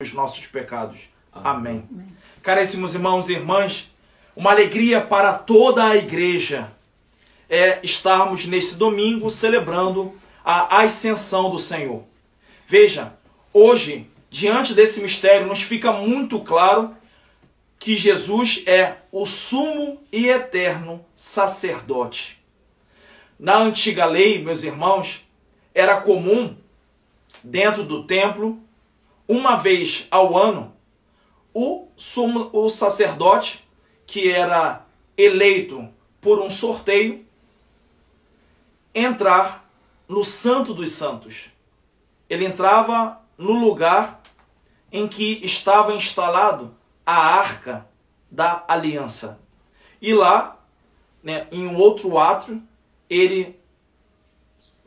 os nossos pecados. Amém. Amém. Caríssimos irmãos e irmãs, uma alegria para toda a igreja é estarmos nesse domingo celebrando a ascensão do Senhor. Veja, hoje, diante desse mistério, nos fica muito claro que Jesus é o sumo e eterno sacerdote. Na antiga lei, meus irmãos, era comum, dentro do templo, uma vez ao ano, o, sumo, o sacerdote, que era eleito por um sorteio, entrar no Santo dos Santos. Ele entrava no lugar em que estava instalado a arca da aliança. E lá, né, em um outro átrio, ele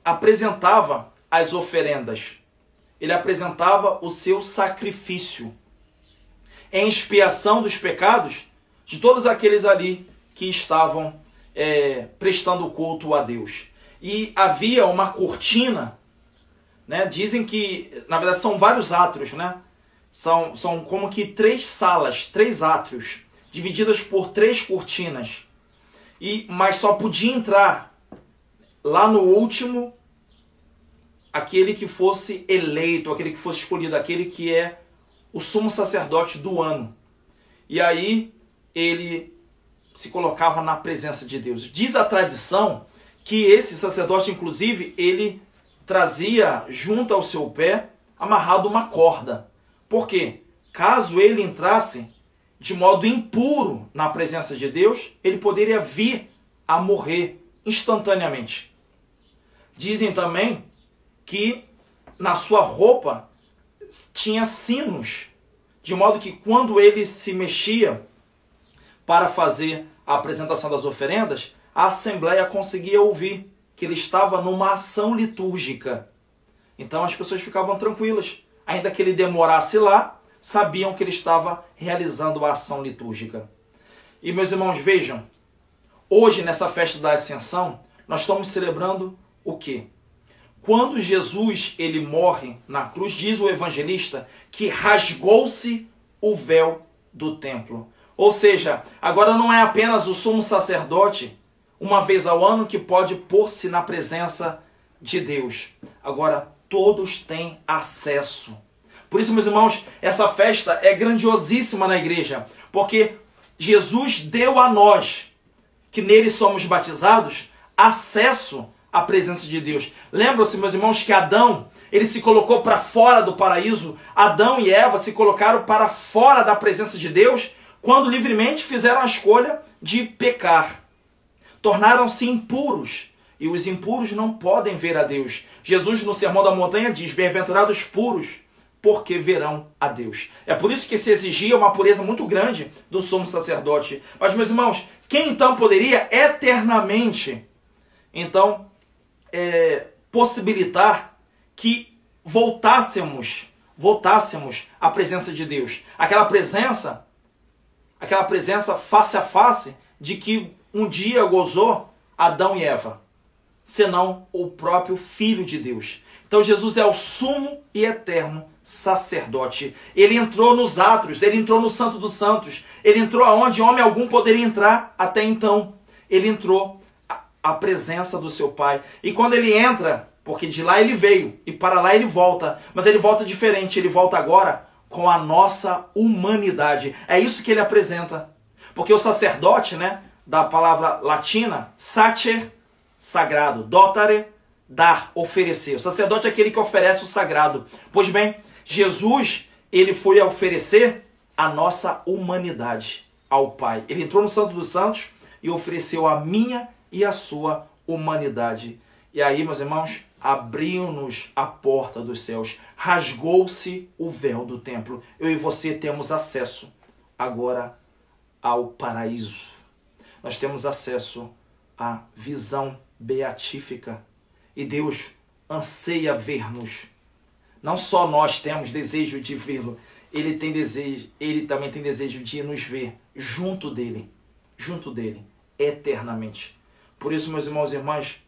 apresentava as oferendas. Ele apresentava o seu sacrifício em expiação dos pecados de todos aqueles ali que estavam é, prestando culto a Deus. E havia uma cortina, né? dizem que, na verdade, são vários átrios, né? São, são como que três salas, três átrios, divididas por três cortinas. E Mas só podia entrar lá no último aquele que fosse eleito, aquele que fosse escolhido, aquele que é o sumo sacerdote do ano. E aí ele se colocava na presença de Deus. Diz a tradição que esse sacerdote, inclusive, ele trazia junto ao seu pé amarrado uma corda. Porque caso ele entrasse de modo impuro na presença de Deus, ele poderia vir a morrer instantaneamente. Dizem também que na sua roupa tinha sinos, de modo que quando ele se mexia para fazer a apresentação das oferendas, a assembleia conseguia ouvir que ele estava numa ação litúrgica. Então as pessoas ficavam tranquilas ainda que ele demorasse lá, sabiam que ele estava realizando a ação litúrgica. E meus irmãos, vejam, hoje nessa festa da Ascensão, nós estamos celebrando o quê? Quando Jesus ele morre na cruz, diz o evangelista que rasgou-se o véu do templo. Ou seja, agora não é apenas o sumo sacerdote, uma vez ao ano, que pode pôr-se na presença de Deus. Agora todos têm acesso. Por isso, meus irmãos, essa festa é grandiosíssima na igreja, porque Jesus deu a nós, que nele somos batizados, acesso à presença de Deus. Lembram-se, meus irmãos, que Adão, ele se colocou para fora do paraíso, Adão e Eva se colocaram para fora da presença de Deus quando livremente fizeram a escolha de pecar. Tornaram-se impuros e os impuros não podem ver a Deus. Jesus, no Sermão da Montanha, diz: Bem-aventurados puros, porque verão a Deus. É por isso que se exigia uma pureza muito grande do sumo sacerdote. Mas, meus irmãos, quem então poderia eternamente, então, é, possibilitar que voltássemos, voltássemos à presença de Deus? Aquela presença, aquela presença face a face de que um dia gozou Adão e Eva senão o próprio Filho de Deus. Então Jesus é o sumo e eterno sacerdote. Ele entrou nos átrios, ele entrou no Santo dos Santos, ele entrou aonde homem algum poderia entrar até então. Ele entrou à presença do seu Pai. E quando ele entra, porque de lá ele veio e para lá ele volta, mas ele volta diferente, ele volta agora com a nossa humanidade. É isso que ele apresenta. Porque o sacerdote, né, da palavra latina, sacer, sagrado. Dotare, dar, oferecer. O sacerdote é aquele que oferece o sagrado. Pois bem, Jesus, ele foi a oferecer a nossa humanidade ao Pai. Ele entrou no Santo dos Santos e ofereceu a minha e a sua humanidade. E aí, meus irmãos, abriu-nos a porta dos céus, rasgou-se o véu do templo. Eu e você temos acesso agora ao paraíso. Nós temos acesso à visão beatífica. E Deus anseia ver-nos. Não só nós temos desejo de vê-lo, ele tem desejo, ele também tem desejo de nos ver junto dele, junto dele, eternamente. Por isso, meus irmãos e irmãs,